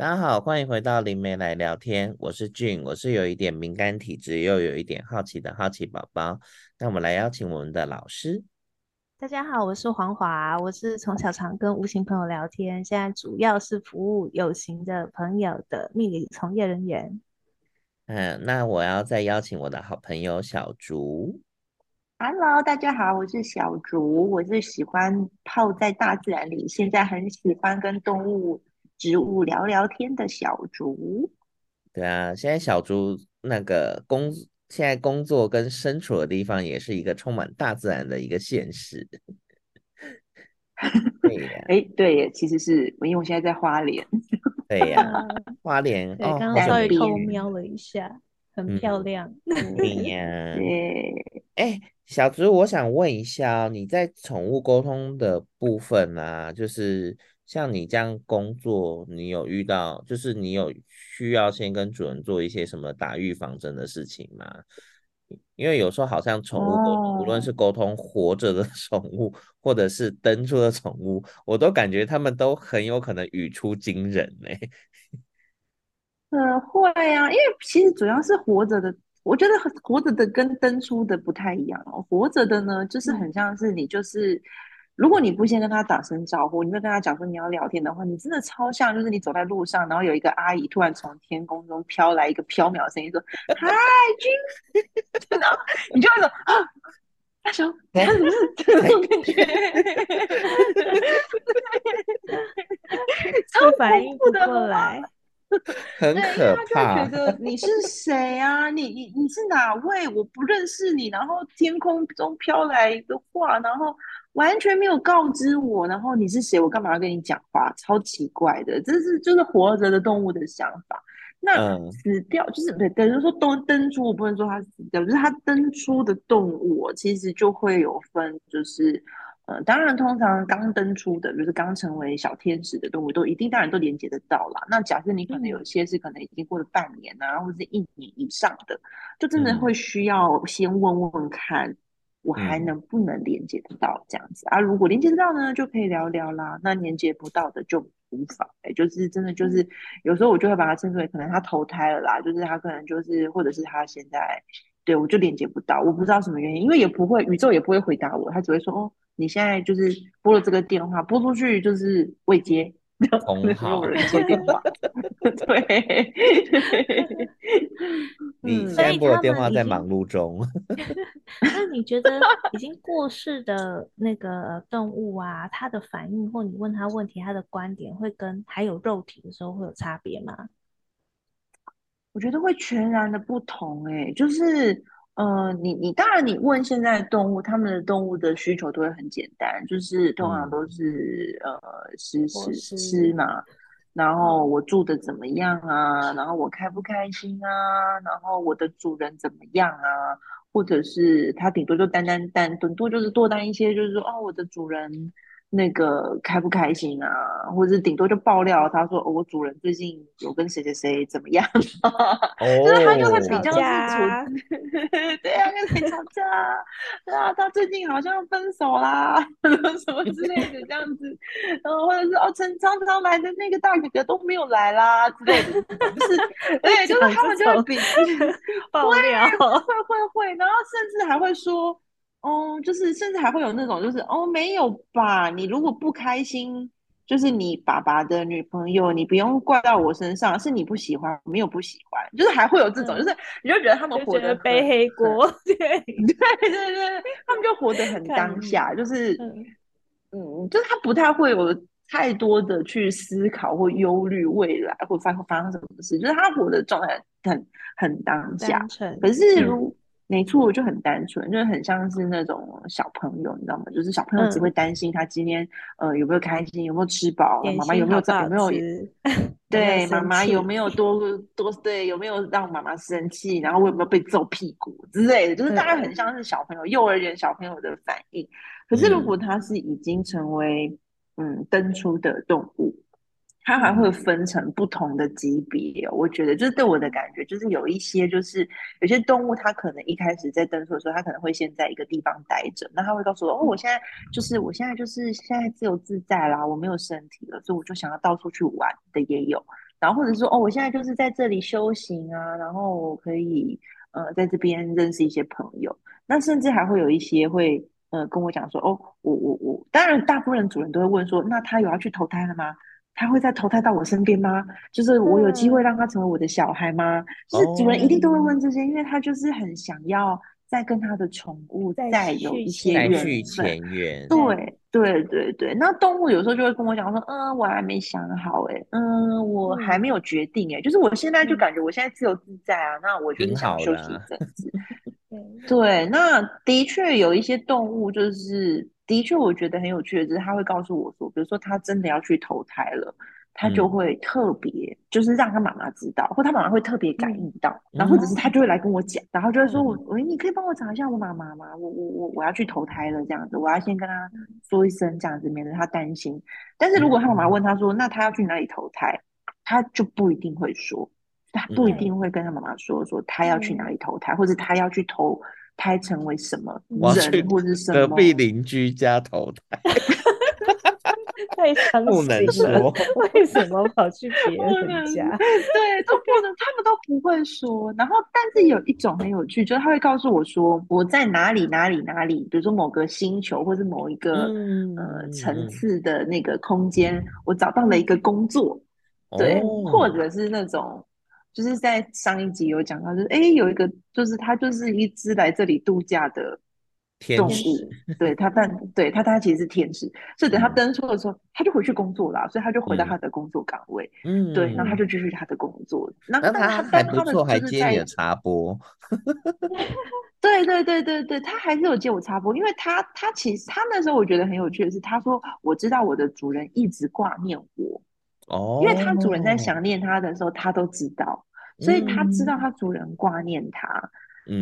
大家好，欢迎回到灵媒来聊天，我是俊，我是有一点敏感体质又有一点好奇的好奇宝宝。那我们来邀请我们的老师。大家好，我是黄华，我是从小常跟无形朋友聊天，现在主要是服务有形的朋友的命理从业人员。嗯，那我要再邀请我的好朋友小竹。Hello，大家好，我是小竹，我是喜欢泡在大自然里，现在很喜欢跟动物。植物聊聊天的小竹，对啊，现在小竹那个工，现在工作跟身处的地方也是一个充满大自然的一个现实。对呀、啊，哎，对耶，其实是因为我现在在花莲。对呀、啊，花莲，对，刚刚稍微偷瞄了一下，很漂亮。对呀，哎，小竹，我想问一下，你在宠物沟通的部分啊，就是。像你这样工作，你有遇到，就是你有需要先跟主人做一些什么打预防针的事情吗？因为有时候好像宠物沟通，无论是沟通活着的 宠物，或者是登出的宠物，我都感觉他们都很有可能语出惊人呢。呃，会啊，因为其实主要是活着的，我觉得活着的跟登出的不太一样哦。活着的呢，就是很像是你就是。如果你不先跟他打声招呼，你没有跟他讲说你要聊天的话，你真的超像，就是你走在路上，然后有一个阿姨突然从天空中飘来一个飘渺的声音说：“嗨，君。”然后你就会说啊，大雄，他怎么是这种感觉？超反应不过来，很可怕。就觉得你是谁啊？你你你是哪位？我不认识你。然后天空中飘来一个话，然后。完全没有告知我，然后你是谁？我干嘛要跟你讲话？超奇怪的，这是就是活着的动物的想法。那死掉、嗯、就是对，等于说登登出，我不能说它死掉，就是它登出的动物，其实就会有分，就是呃，当然通常刚登出的，就是刚成为小天使的动物，都一定当然都连接得到啦。那假设你可能有些是可能已经过了半年啊，或者是一年以上的，就真的会需要先问问看。我还能不能连接得到这样子、嗯、啊？如果连接得到呢，就可以聊聊啦。那连接不到的就无妨，哎，就是真的就是有时候我就会把它称之为可能他投胎了啦，就是他可能就是或者是他现在对我就连接不到，我不知道什么原因，因为也不会宇宙也不会回答我，他只会说哦，你现在就是拨了这个电话拨出去就是未接。没有人接电话，对，你现在拨的电话在忙碌中。那你觉得已经过世的那个动物啊，它的反应或你问他问题，他的观点会跟还有肉体的时候会有差别吗？我觉得会全然的不同，欸，哎，就是。呃，你你当然，你问现在的动物，他们的动物的需求都会很简单，就是通常都是、嗯、呃食食吃嘛，然后我住的怎么样啊，然后我开不开心啊，然后我的主人怎么样啊，或者是他顶多就单单单顶多就是多单一些，就是说哦，我的主人。那个开不开心啊？或者是顶多就爆料，他说、哦、我主人最近有跟谁谁谁怎么样？哦，就是他就会比较是纯，对啊，跟谁吵架？对啊，他最近好像分手啦，什么之类的这样子。然后或者是哦，常常常来的那个大哥哥都没有来啦之类的，就是对，就是他们就会比爆料，会会会会，然后甚至还会说。哦，就是甚至还会有那种，就是哦，没有吧？你如果不开心，就是你爸爸的女朋友，你不用怪到我身上，是你不喜欢，没有不喜欢，就是还会有这种，嗯、就是你就觉得他们活得背黑锅，对 对对对，他们就活得很当下，就是嗯，嗯，就是他不太会有太多的去思考或忧虑未来会发发生什么事，就是他活的状态很很当下，可是如。嗯没错，就很单纯，就是很像是那种小朋友，你知道吗？就是小朋友只会担心他今天、嗯、呃有没有开心，有没有吃饱，妈妈有没有有没有对妈妈有没有 多多对有没有让妈妈生气，然后我有没有被揍屁股之类的，就是大概很像是小朋友、嗯、幼儿园小朋友的反应。可是如果他是已经成为嗯登出的动物。它还会分成不同的级别，我觉得就是对我的感觉，就是有一些就是有些动物，它可能一开始在登出的时候，它可能会先在一个地方待着，那它会告诉我，哦，我现在就是我现在就是现在自由自在啦，我没有身体了，所以我就想要到处去玩的也有。然后或者说哦，我现在就是在这里修行啊，然后我可以呃在这边认识一些朋友。那甚至还会有一些会呃跟我讲说，哦，我我我，当然大部分主人都会问说，那他有要去投胎了吗？他会再投胎到我身边吗？就是我有机会让他成为我的小孩吗？嗯、就是主人一定都会问这些，因为他就是很想要。再跟他的宠物再有一些缘分，续前缘。对对对对，那动物有时候就会跟我讲说，嗯，我还没想好，哎，嗯，我还没有决定，哎，就是我现在就感觉我现在自由自在啊，那我就是想休息一阵子。对，那的确有一些动物，就是的确我觉得很有趣的，就是他会告诉我说，比如说他真的要去投胎了。他就会特别，就是让他妈妈知道，或他妈妈会特别感应到，然后或者是他。就会来跟我讲，然后就会说我，喂，你可以帮我找一下我妈妈吗？我我我我要去投胎了，这样子，我要先跟他说一声，这样子免得他担心。但是如果他妈妈问他说，那他要去哪里投胎，他就不一定会说，他不一定会跟他妈妈说说他要去哪里投胎，或者他要去投胎成为什么人，或者是什么隔壁邻居家投胎。太伤心了，为什么跑去别人家？对，都不能，他们都不会说。然后，但是有一种很有趣，就是他会告诉我说，我在哪里哪里哪里，比如说某个星球，或是某一个、嗯、呃层次的那个空间，嗯、我找到了一个工作，嗯、对，或者是那种，就是在上一集有讲到，就是哎，有一个，就是他就是一只来这里度假的。动物，对他，但对他，他其实是天使，所以等他登出的时候，他就回去工作了，所以他就回到他的工作岗位，嗯，对，然后他就继续他的工作。那他还不错，还接你的插播。对对对对对，他还是有接我插播，因为他他其实他那时候我觉得很有趣的是，他说我知道我的主人一直挂念我，哦，因为它主人在想念它的时候，它都知道，所以它知道它主人挂念他。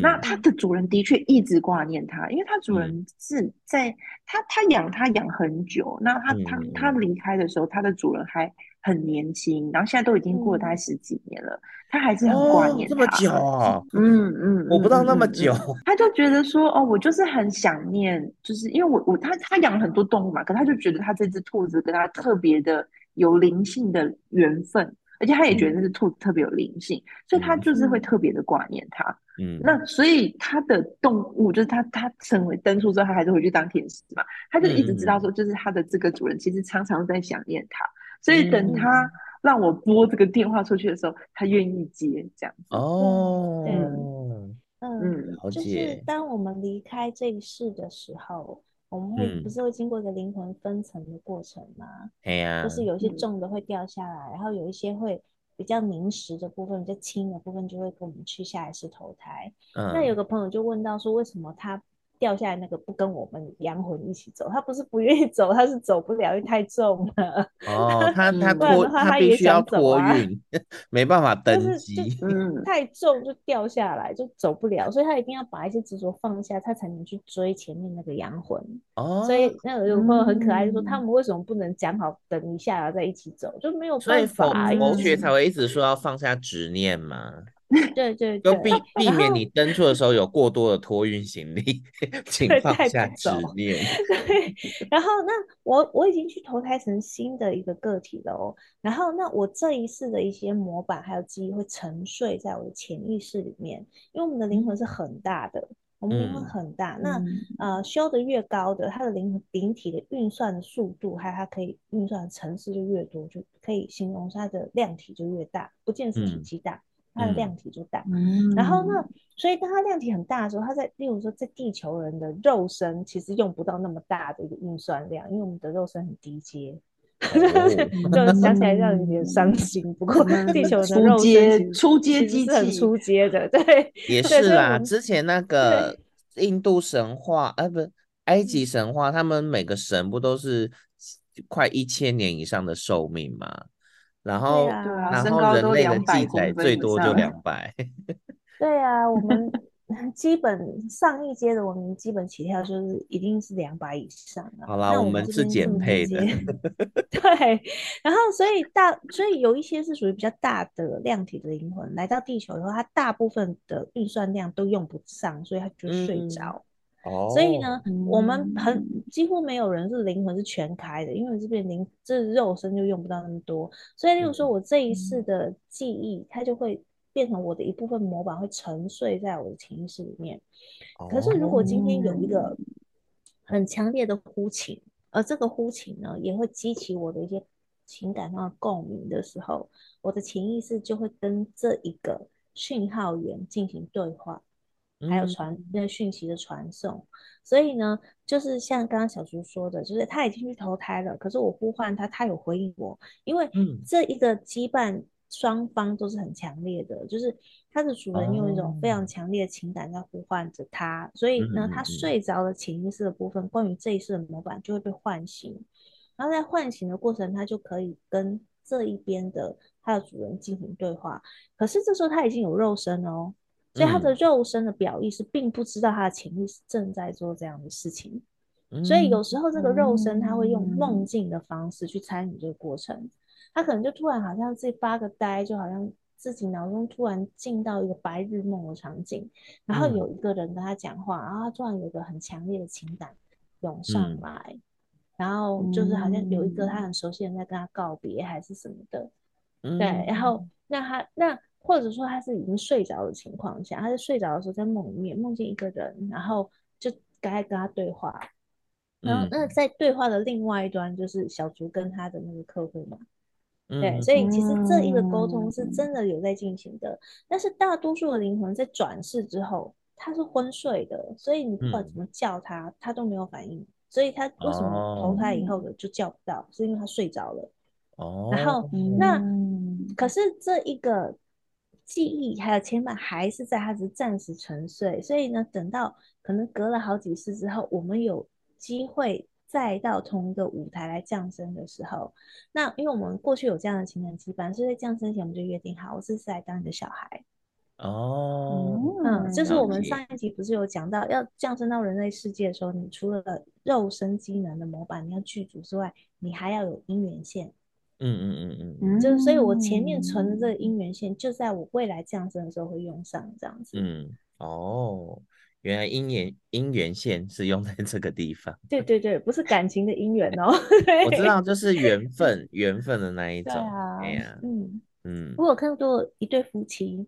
那它的主人的确一直挂念它，因为它主人是在他他养它养很久，那他他他离开的时候，他的主人还很年轻，然后现在都已经过了大概十几年了，他还是很挂念他。这么久啊？嗯嗯，我不知道那么久。他就觉得说，哦，我就是很想念，就是因为我我他他养了很多动物嘛，可他就觉得他这只兔子跟他特别的有灵性的缘分，而且他也觉得那只兔子特别有灵性，所以他就是会特别的挂念它。嗯，那所以他的动物就是他，他成为登出之后，他还是回去当天使嘛。他就一直知道说，就是他的这个主人其实常常在想念他，所以等他让我拨这个电话出去的时候，他愿意接这样子。哦，嗯嗯，就是当我们离开这一世的时候，我们会不是会经过一个灵魂分层的过程吗？哎呀，就是有一些重的会掉下来，然后有一些会。比较凝实的部分，比较轻的部分，就会跟我们去下一次投胎。嗯，那有个朋友就问到说，为什么他掉下来那个不跟我们阳魂一起走？他不是不愿意走，他是走不了，因为太重了。哦，他他拖，他必须要托运，没办法登机。嗯，太重就掉下来，就走不了，所以他一定要把一些执着放下，他才能去追前面那个阳魂。哦，所以那有朋友很可爱，就说他们为什么不能讲好等一下然后再一起走，就没有办法。佛学才会一直说要放下执念嘛。对对对，就避 避免你登出的时候有过多的托运行李，请放下执念。对，然后那我我已经去投胎成新的一个个体了哦。然后那我这一世的一些模板还有记忆会沉睡在我的潜意识里面，因为我们的灵魂是很大的，我们灵魂很大。嗯、那呃修的越高的，它的灵魂灵体的运算的速度，还有它可以运算的层次就越多，就可以形容它的量体就越大，不见是体积大。嗯它的量体就大，嗯、然后那，所以当它量体很大的时候，它在例如说在地球人的肉身其实用不到那么大的一个运算量，因为我们的肉身很低阶，哦、就想起来让人有点伤心。不过地球人的肉身初阶机器很初阶的，对，也是啦。之前那个印度神话，呃，不埃及神话，他们每个神不都是快一千年以上的寿命吗？然后，对啊，然后人类的记载最多就两百。对啊，我们 基本上一阶的文明基本起跳就是一定是两百以上啊。好啦，我们是减配的。对，然后所以大，所以有一些是属于比较大的量体的灵魂来到地球以后，它大部分的运算量都用不上，所以它就睡着。哦，所以呢，我们很几乎没有人是灵魂是全开的，因为这边灵这肉身就用不到那么多。所以，例如说我这一世的记忆，它就会变成我的一部分模板，会沉睡在我的潜意识里面。可是，如果今天有一个很强烈的呼请，而这个呼请呢，也会激起我的一些情感上的共鸣的时候，我的潜意识就会跟这一个讯号源进行对话，还有传那个讯息的传送。所以呢，就是像刚刚小竹说的，就是他已经去投胎了，可是我呼唤他，他有回应我，因为这一个羁绊双方都是很强烈的，就是。他的主人用一种非常强烈的情感在呼唤着他，哦、所以呢，他睡着的潜意识的部分，关于这一世的模板就会被唤醒，然后在唤醒的过程，他就可以跟这一边的他的主人进行对话。可是这时候他已经有肉身哦，所以他的肉身的表意是并不知道他的潜意识正在做这样的事情，所以有时候这个肉身他会用梦境的方式去参与这个过程，他可能就突然好像自己发个呆，就好像。自己脑中突然进到一个白日梦的场景，然后有一个人跟他讲话，嗯、然后他突然有一个很强烈的情感涌上来，嗯、然后就是好像有一个他很熟悉的人在跟他告别，还是什么的，嗯、对，然后那他那或者说他是已经睡着的情况下，他在睡着的时候在梦里面梦见一个人，然后就该跟他对话，然后那在对话的另外一端就是小竹跟他的那个客户嘛。对，所以其实这一个沟通是真的有在进行的，嗯、但是大多数的灵魂在转世之后，他是昏睡的，所以你不管怎么叫他，他都没有反应。所以他为什么投胎以后的就叫不到，是因为他睡着了。哦，然后那可是这一个记忆还有牵绊还是在它只是暂时沉睡，所以呢，等到可能隔了好几次之后，我们有机会。再到同一个舞台来降生的时候，那因为我们过去有这样的情感羁绊，所以在降生前我们就约定好，我这次来当你的小孩。哦，嗯，就是我们上一集不是有讲到，要降生到人类世界的时候，你除了肉身机能的模板你要具足之外，你还要有姻缘线。嗯嗯嗯嗯，嗯就是所以我前面存的这个姻缘线，就在我未来降生的时候会用上，这样子。嗯，哦。原来姻缘姻缘线是用在这个地方，对对对，不是感情的姻缘哦。我知道，就是缘分 缘分的那一种。哎呀，嗯嗯。我有看过一对夫妻，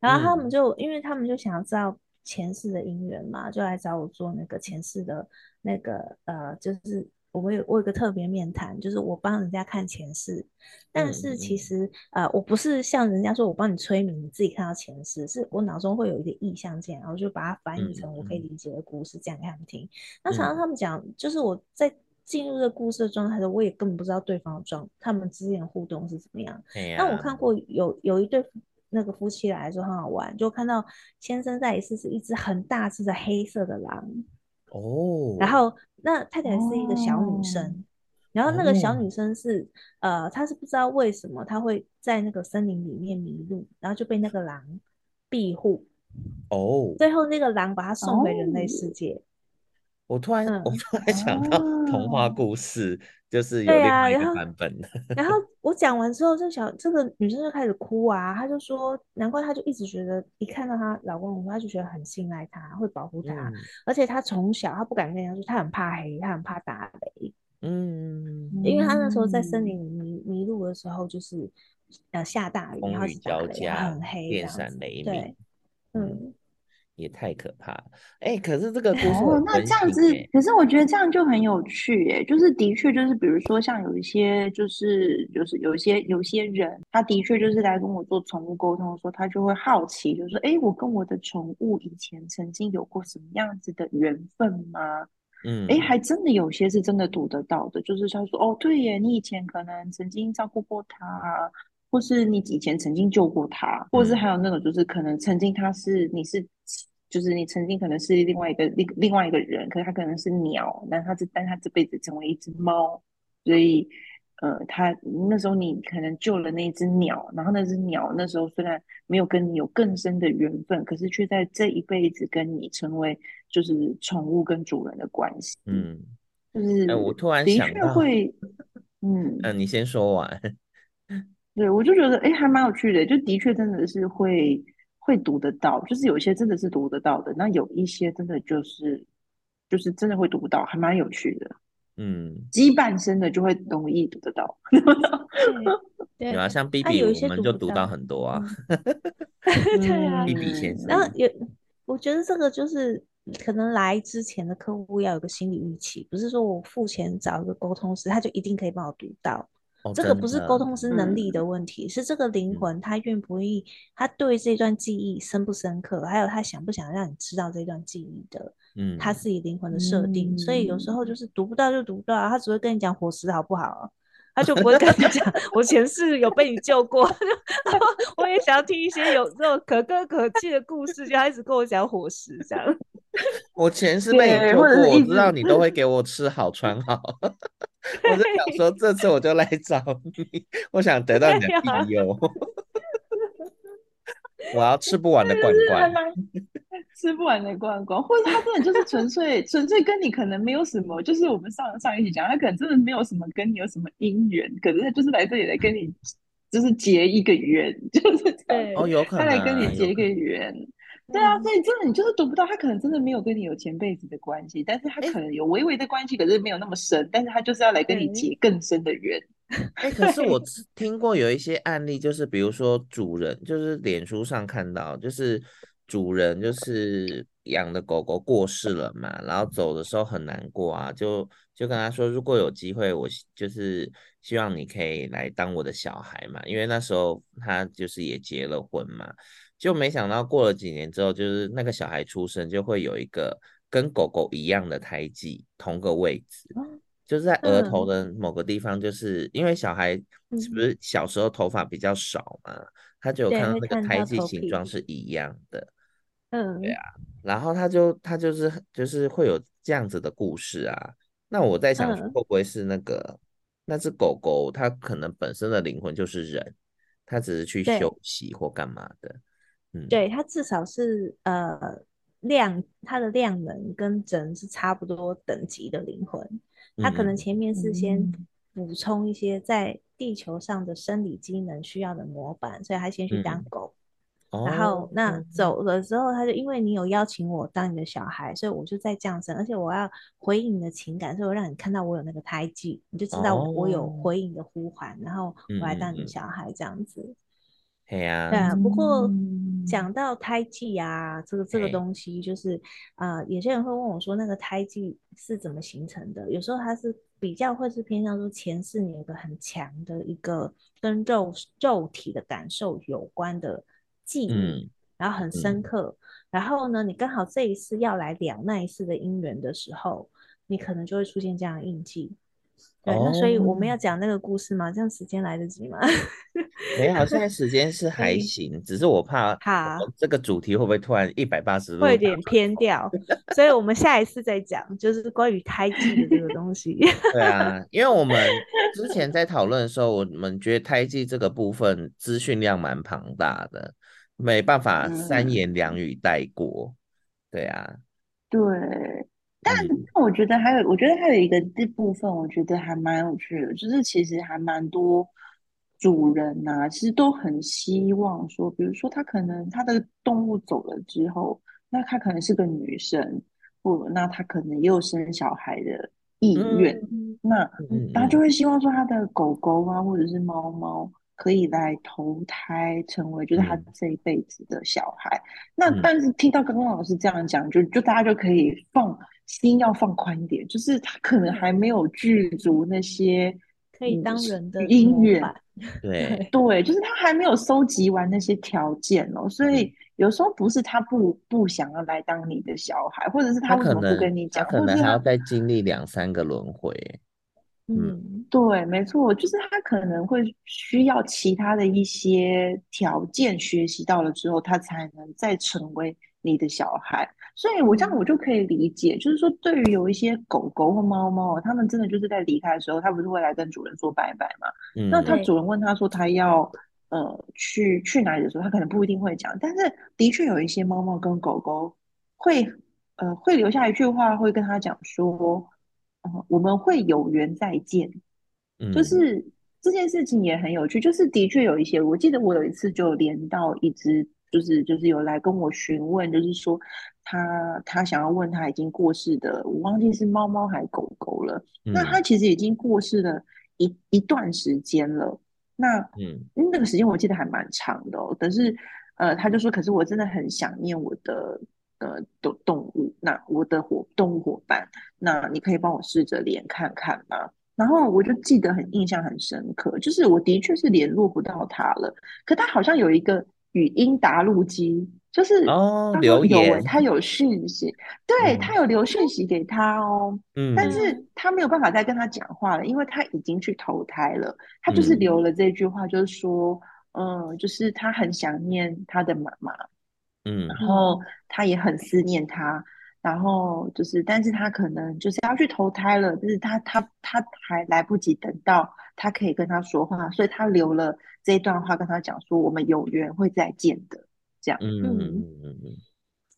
然后他们就、嗯、因为他们就想要知道前世的姻缘嘛，就来找我做那个前世的那个呃，就是。我有我有个特别面谈，就是我帮人家看前世，但是其实、嗯、呃，我不是像人家说我帮你催眠，你自己看到前世，是我脑中会有一个意象键，然后就把它翻译成我可以理解的故事，讲给他们听。嗯、那常常他们讲，就是我在进入这个故事的状态的时候，我也根本不知道对方的状，他们之间的互动是怎么样。嗯、那我看过有有一对那个夫妻来的时候很好玩，就看到先生在一次是一只很大只的黑色的狼。哦，然后那太太是一个小女生，哦、然后那个小女生是、哦、呃，她是不知道为什么她会在那个森林里面迷路，然后就被那个狼庇护。哦，最后那个狼把她送回人类世界。我突然，嗯、我突然想到童话故事。哦就是有另外一个版本的，啊、然，后然后我讲完之后，这小这个女生就开始哭啊，她就说，难怪她就一直觉得，一看到她老公，她就觉得很信赖他，会保护他，嗯、而且她从小她不敢跟人家说，她很怕黑，她很怕打雷，嗯，因为她那时候在森林里迷迷路的时候，就是呃下大雨，然后交加，很黑，电闪雷鸣，对，嗯。也太可怕了，哎、欸，可是这个故事、欸哦，那这样子，可是我觉得这样就很有趣，哎，就是的确就是，比如说像有一些，就是就是有一些有些人，他的确就是来跟我做宠物沟通的时候，他就会好奇，就是说，哎、欸，我跟我的宠物以前曾经有过什么样子的缘分吗？嗯，哎、欸，还真的有些是真的读得到的，就是他说，哦，对耶，你以前可能曾经照顾过他，或是你以前曾经救过他，或是还有那种就是可能曾经他是你是。就是你曾经可能是另外一个另另外一个人，可是他可能是鸟，但他这但他这辈子成为一只猫，所以呃，他那时候你可能救了那一只鸟，然后那只鸟那时候虽然没有跟你有更深的缘分，可是却在这一辈子跟你成为就是宠物跟主人的关系。嗯，就是、欸、我突然的确，会，嗯，嗯，你先说完。对，我就觉得哎、欸，还蛮有趣的，就的确真的是会。会读得到，就是有一些真的是读得到的，那有一些真的就是就是真的会读不到，还蛮有趣的。嗯，羁半生的就会容易读得到。对，有啊，像 B B 我们就读到很多啊。对啊，B B 先生。然后有，我觉得这个就是可能来之前的客户要有个心理预期，不是说我付钱找一个沟通师，他就一定可以帮我读到。哦、这个不是沟通师能力的问题，嗯、是这个灵魂他愿不愿意，他对这段记忆深不深刻，还有他想不想让你知道这段记忆的。嗯，他自己灵魂的设定，嗯、所以有时候就是读不到就读不到，他只会跟你讲伙食好不好，他就不会跟你讲我前世有被你救过。我也想要听一些有这种可歌可泣的故事，就他一直跟我讲伙食这样。我前世被你救过，我知道你都会给我吃好穿好。我就想说，这次我就来找你，我想得到你的 庇佑。我要吃不完的罐罐，吃不完的罐罐，或者他真的就是纯粹纯粹跟你可能没有什么，就是我们上上一集讲，他可能真的没有什么跟你有什么姻缘，可是他就是来这里来跟你就是结一个缘，就是对。哦，有可能他来跟你结一个缘。对啊，所以真的你就是读不到，他可能真的没有跟你有前辈子的关系，但是他可能有微微的关系，可是没有那么深，但是他就是要来跟你结更深的缘。哎、欸，可是我听过有一些案例，就是比如说主人，就是脸书上看到，就是主人就是养的狗狗过世了嘛，然后走的时候很难过啊，就就跟他说，如果有机会，我就是希望你可以来当我的小孩嘛，因为那时候他就是也结了婚嘛。就没想到过了几年之后，就是那个小孩出生，就会有一个跟狗狗一样的胎记，同个位置，就是在额头的某个地方。就是因为小孩是不是小时候头发比较少嘛，他就有看到那个胎记形状是一样的。嗯，对啊，然后他就他就是就是会有这样子的故事啊。那我在想，会不会是那个那只狗狗，它可能本身的灵魂就是人，它只是去休息或干嘛的。对，它至少是呃量，它的量能跟人是差不多等级的灵魂，它可能前面是先补充一些在地球上的生理机能需要的模板，所以他先去当狗，嗯、然后那走了之后，他就因为你有邀请我当你的小孩，所以我就在降生，而且我要回应你的情感，所以我让你看到我有那个胎记，你就知道我有回应的呼唤，然后我来当你的小孩这样子。对啊，对啊。不过讲到胎记啊，这个这个东西，就是啊、呃，有些人会问我说，那个胎记是怎么形成的？有时候它是比较会是偏向说前世你有个很强的一个跟肉肉体的感受有关的记忆，嗯、然后很深刻。嗯、然后呢，你刚好这一次要来了那一次的姻缘的时候，你可能就会出现这样的印记。对，那所以我们要讲那个故事吗？这样时间来得及吗？没有，现在时间是还行，嗯、只是我怕，好，这个主题会不会突然一百八十度，会有点偏掉，所以我们下一次再讲，就是关于胎记的这个东西。对啊，因为我们之前在讨论的时候，我们觉得胎记这个部分资讯量蛮庞大的，没办法三言两语带过。对啊，对。但我觉得还有，我觉得还有一个这部分，我觉得还蛮有趣的，就是其实还蛮多主人呐、啊，其实都很希望说，比如说他可能他的动物走了之后，那他可能是个女生，或那他可能也有生小孩的意愿，嗯、那他就会。希望说他的狗狗啊，或者是猫猫。可以来投胎成为就是他这一辈子的小孩，嗯、那但是听到刚刚老师这样讲，就就大家就可以放心要放宽一点，就是他可能还没有具足那些可以当人的姻缘，对。对，就是他还没有收集完那些条件哦，所以有时候不是他不不想要来当你的小孩，或者是他为什么不跟你讲，可能还要再经历两三个轮回。嗯，对，没错，就是他可能会需要其他的一些条件，学习到了之后，他才能再成为你的小孩。所以，我这样我就可以理解，就是说，对于有一些狗狗或猫猫，他们真的就是在离开的时候，它不是会来跟主人说拜拜嘛？嗯，那它主人问他说它要呃去去哪里的时候，他可能不一定会讲，但是的确有一些猫猫跟狗狗会呃会留下一句话，会跟他讲说。Uh, 我们会有缘再见，嗯，就是这件事情也很有趣。就是的确有一些，我记得我有一次就连到一只就是就是有来跟我询问，就是说他他想要问他已经过世的，我忘记是猫猫还狗狗了。嗯、那他其实已经过世了一一段时间了。那嗯，那个时间我记得还蛮长的哦。但是呃，他就说，可是我真的很想念我的呃动动物，那我的伙动物伙伴，那你可以帮我试着连看看吗？然后我就记得很印象很深刻，就是我的确是联络不到他了，可他好像有一个。语音答录机就是哦，留言，他有讯息，对，他有留讯息给他哦，嗯，但是他没有办法再跟他讲话了，因为他已经去投胎了。他就是留了这句话，就是说，嗯，嗯，就是他很想念他的妈妈，嗯，然后他也很思念他，然后就是，但是他可能就是要去投胎了，就是他他他还来不及等到他可以跟他说话，所以他留了。这一段话跟他讲说，我们有缘会再见的，这样。嗯嗯嗯嗯，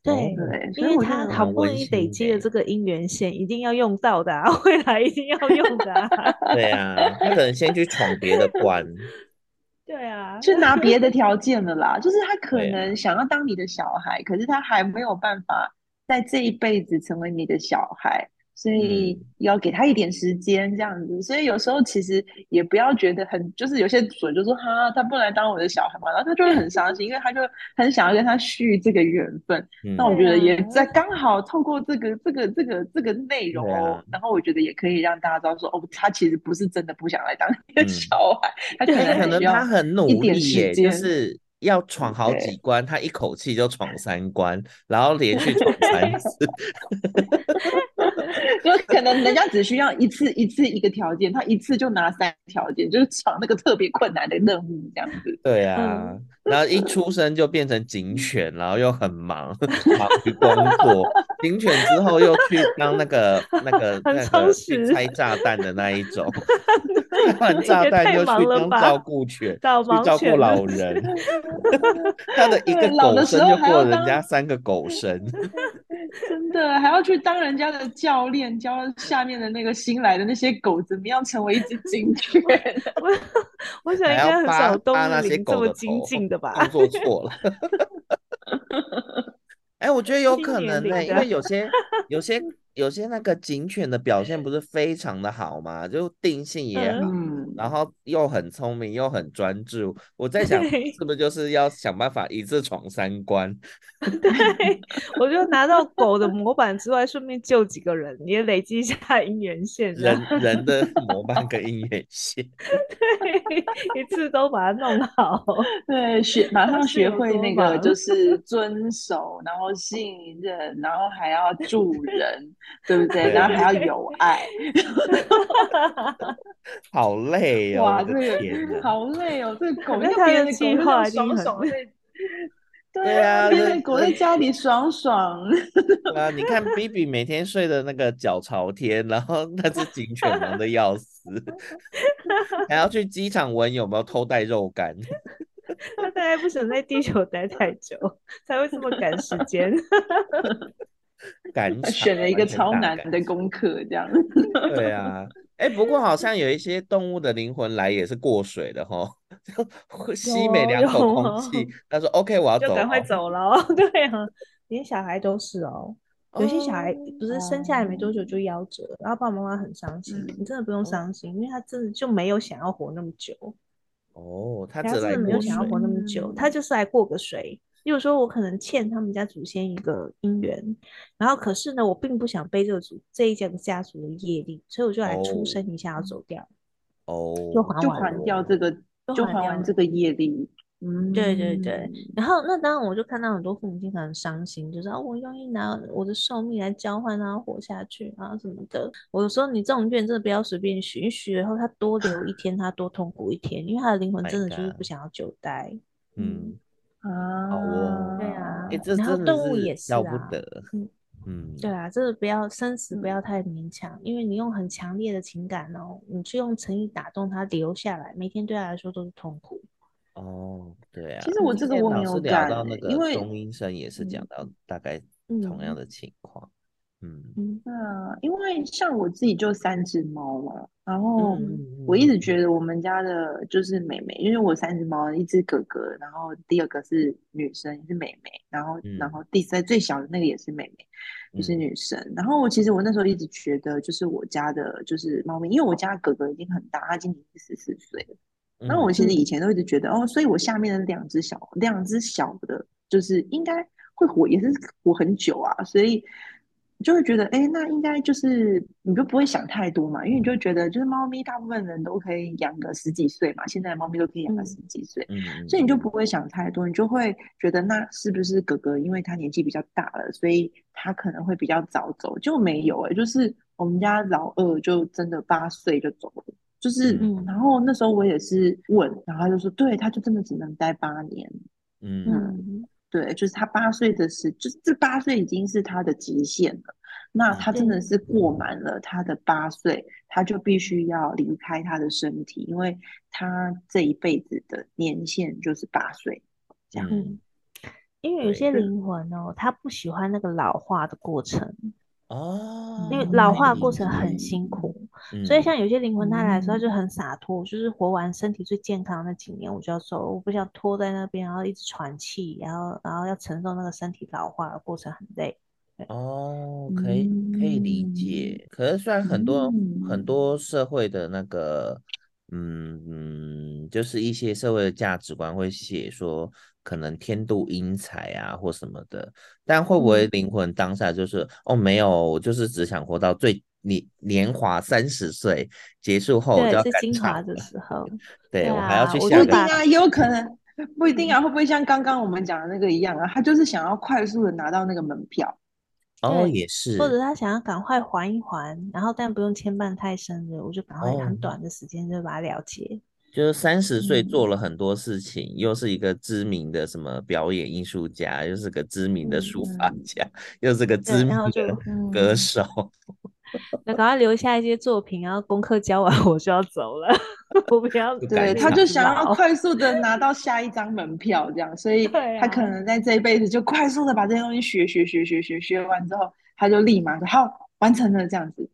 对对，因为他好不容易累积了这个姻缘线，一定要用到的，啊，未来一定要用的，啊。对啊，他可能先去闯别的关。对啊，去拿别的条件了啦，就是他可能想要当你的小孩，可是他还没有办法在这一辈子成为你的小孩。所以要给他一点时间，这样子。所以有时候其实也不要觉得很，就是有些主人就说哈，他不来当我的小孩嘛，然后他就会很伤心，因为他就很想要跟他续这个缘分。那、嗯、我觉得也在刚好透过这个这个这个这个内容哦，啊、然后我觉得也可以让大家知道说，哦，他其实不是真的不想来当你的小孩，嗯、他可能可能他很努力耶，就是要闯好几关，他一口气就闯三关，然后连续闯三次。有 可能人家只需要一次一次一个条件，他一次就拿三条件，就是闯那个特别困难的任务这样子。对啊，嗯、然后一出生就变成警犬，然后又很忙，忙于工作。警犬之后又去当那个 那个那个去拆炸弹的那一种，拆完炸弹又去当照顾犬，去照顾老人。他的一个狗生就过人家三个狗生。真的还要去当人家的教练，教下面的那个新来的那些狗怎么样成为一只警犬。我我想应该很少动物灵这么精进的吧？做错了。哎、欸，我觉得有可能呢、欸，因为有些有些。有些那个警犬的表现不是非常的好嘛？就定性也好，嗯、然后又很聪明又很专注。我在想，是不是就是要想办法一次闯三关？对，我就拿到狗的模板之外，顺便救几个人，也累积一下 姻缘线。人人的模板跟姻缘线，对，一次都把它弄好。对，学马上学会那个就是遵守，然后信任，然后还要助人。对不对？然后还要有爱，好累哦！哇，这个好累哦！这个狗，别人的计划爽爽对啊，别人狗在家里爽爽。啊，你看 Bibi 每天睡的那个脚朝天，然后那只警犬忙的要死，还要去机场闻有没有偷带肉干。他大概不想在地球待太久，才会这么赶时间。赶选了一个超难的功课，这样。对啊，哎、欸，不过好像有一些动物的灵魂来也是过水的哈，吸每两口空气，他说 OK，我要走，赶快走了。对啊，连小孩都是哦，有些小孩不是生下来没多久就夭折，然后爸爸妈妈很伤心。嗯、你真的不用伤心，因为他真的就没有想要活那么久。哦，他真的没有想要活那么久，他就是来过个水。例如说，我可能欠他们家祖先一个姻缘，然后可是呢，我并不想背这个祖这一家的家族的业力，所以我就来出生一下要走掉。哦，就还就还掉这个，就还完这个业力。嗯，对对对。然后那当然我就看到很多父母亲很伤心，就是啊，我愿意拿我的寿命来交换啊，活下去啊什么的。我说你这种愿真的不要随便许，许了后他多留一天，他多痛苦一天，因为他的灵魂真的就是不想要久待。嗯。啊，好哦，对啊，欸、然后动物也是啊，嗯嗯，对啊，这个不要生死不要太勉强，嗯、因为你用很强烈的情感哦，你去用诚意打动他留下来，每天对他来说都是痛苦。哦，对啊，其实我这个我没有感，到那个钟医生也是讲到大概同样的。情况，嗯。嗯，嗯，因为像我自己就三只猫嘛，然后我一直觉得我们家的就是妹妹，因为我三只猫，一只哥哥，然后第二个是女生，是妹妹，然后然后第三最小的那个也是妹妹，也是女生。然后我其实我那时候一直觉得，就是我家的就是猫咪，因为我家哥哥已经很大，他今年是十四岁了。然后我其实以前都一直觉得，哦，所以我下面的两只小两只小的，就是应该会活，也是活很久啊，所以。就会觉得，哎，那应该就是你就不会想太多嘛，因为你就觉得，就是猫咪大部分人都可以养个十几岁嘛，现在的猫咪都可以养个十几岁，嗯，所以你就不会想太多，你就会觉得，那是不是哥哥因为他年纪比较大了，所以他可能会比较早走？就没有哎，就是我们家老二就真的八岁就走了，就是，嗯，然后那时候我也是问，然后他就说，对，他就真的只能待八年，嗯。嗯对，就是他八岁的时，就是这八岁已经是他的极限了。那他真的是过满了他的八岁，他就必须要离开他的身体，因为他这一辈子的年限就是八岁。这样，嗯，因为有些灵魂哦，他不喜欢那个老化的过程。哦，因为老化过程很辛苦，嗯、所以像有些灵魂他来的时候就很洒脱，嗯、就是活完身体最健康的那几年，我就要走，我不想拖在那边，然后一直喘气，然后然后要承受那个身体老化的过程很累。哦，可以可以理解，嗯、可是虽然很多、嗯、很多社会的那个。嗯嗯，就是一些社会的价值观会写说，可能天妒英才啊或什么的，但会不会灵魂当下就是、嗯、哦没有，我就是只想活到最年年华三十岁结束后就要赶精华的时候，对，我还要去下。不一定啊，也有可能不一定啊，会不会像刚刚我们讲的那个一样啊？他就是想要快速的拿到那个门票。哦，也是，或者他想要赶快还一还，然后但不用牵绊太深的，我就赶快很短的时间就把它了结。就是三十岁做了很多事情，嗯、又是一个知名的什么表演艺术家，又是个知名的书法家，嗯、又是个知名的歌手。那赶快留下一些作品，然后功课交完我就要走了。我不要，对，他就想要快速的拿到下一张门票，这样，所以他可能在这一辈子就快速的把这些东西学学学学学学完之后，他就立马说好完成了这样子。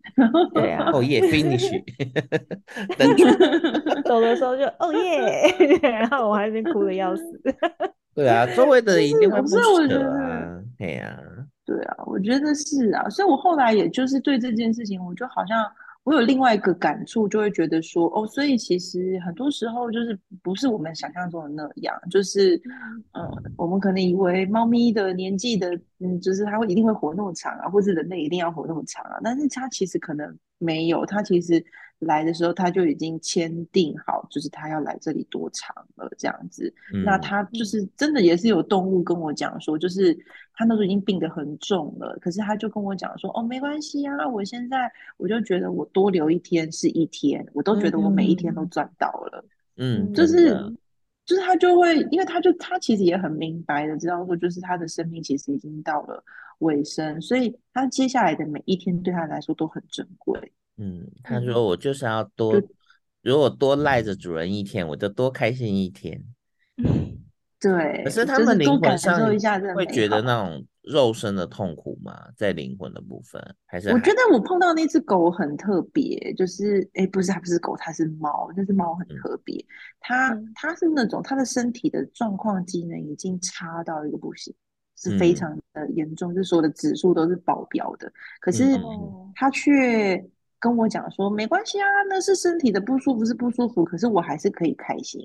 对啊，哦耶，finish，走的时候就哦耶，然后我还是哭的要死。对啊，周围的人一定会不舍啊，对啊，对啊，我觉得是啊，所以我后来也就是对这件事情，我就好像。我有另外一个感触，就会觉得说，哦，所以其实很多时候就是不是我们想象中的那样，就是，嗯、呃，我们可能以为猫咪的年纪的，嗯，就是它会一定会活那么长啊，或是人类一定要活那么长啊，但是它其实可能没有，它其实。来的时候他就已经签订好，就是他要来这里多长了这样子。嗯、那他就是真的也是有动物跟我讲说，就是他那时候已经病得很重了，可是他就跟我讲说，哦，没关系啊，我现在我就觉得我多留一天是一天，我都觉得我每一天都赚到了。嗯，就是就是他就会，因为他就他其实也很明白的知道说，就是他的生命其实已经到了尾声，所以他接下来的每一天对他来说都很珍贵。嗯，他说我就是要多，就如果多赖着主人一天，我就多开心一天。嗯，对。可是他们灵魂上会觉得那种肉身的痛苦吗？在灵魂的部分，还是还我觉得我碰到那只狗很特别，就是哎，不是，它不是狗，它是猫。那只猫很特别，嗯、它它是那种它的身体的状况机能已经差到一个不行，是非常的严重，嗯、就是所有的指数都是爆标的。可是它却。跟我讲说没关系啊，那是身体的不舒服是不舒服，可是我还是可以开心。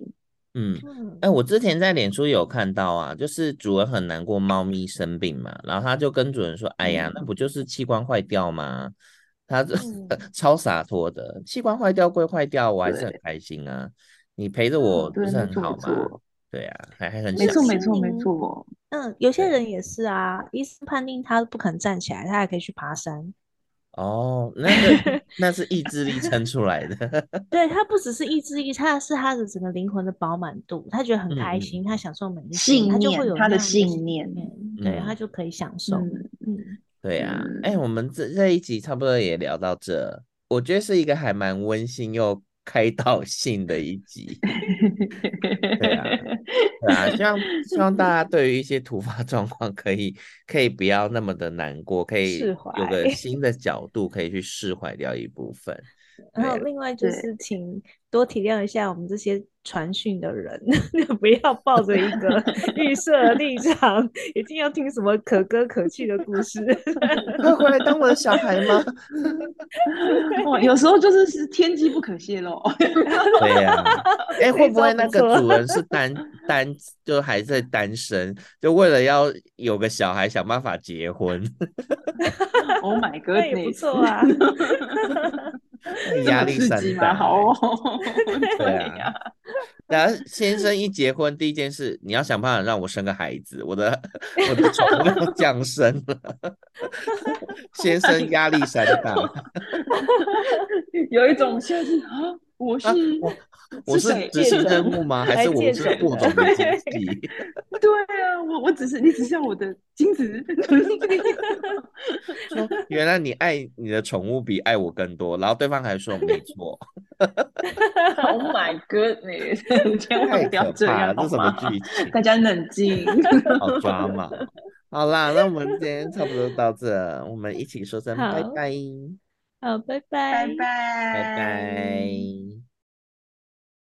嗯，哎、欸，我之前在脸书有看到啊，就是主人很难过，猫咪生病嘛，然后他就跟主人说：“哎呀，那不就是器官坏掉吗？”他这、嗯、超洒脱的，器官坏掉归坏掉，我还是很开心啊。你陪着我不是很好吗？对啊，还还很没错没错没错。嗯，有些人也是啊，医生判定他不肯站起来，他还可以去爬山。哦，那个 那是意志力撑出来的。对，他不只是意志力，他是他的整个灵魂的饱满度，他觉得很开心，嗯、他享受每一，信念他就会有他的信念，对，他就可以享受。嗯，嗯对啊，哎、欸，我们这这一集差不多也聊到这，我觉得是一个还蛮温馨又。开导性的一集，对啊，对啊，希望希望大家对于一些突发 状况可以可以不要那么的难过，可以有个新的角度可以去释怀掉一部分。然后另外就是请多体谅一下我们这些传讯的人，不要抱着一个 预设立场，一定要听什么可歌可泣的故事。会回来当我的小孩吗？哇，有时候就是是天机不可泄露。对呀、啊，哎、欸，会不会那个主人是单单就还在单身，就为了要有个小孩想办法结婚？Oh my god，那也不错啊。压力山大，好哦。对啊，然后先生一结婚，第一件事你要想办法让我生个孩子，我的我的宠物要降生了。先生压力山大，有一种现在是啊，我是。啊我 是执行任务吗？还是我是过 种的经济？对啊，我我只是你只是要我的精子。说原来你爱你的宠物比爱我更多，然后对方还说没错。Oh my goodness！千万不要这样，这什么剧情？大家冷静。好抓嘛！好啦，那我们今天差不多到这，我们一起说声拜拜。好，拜拜，拜拜，拜拜。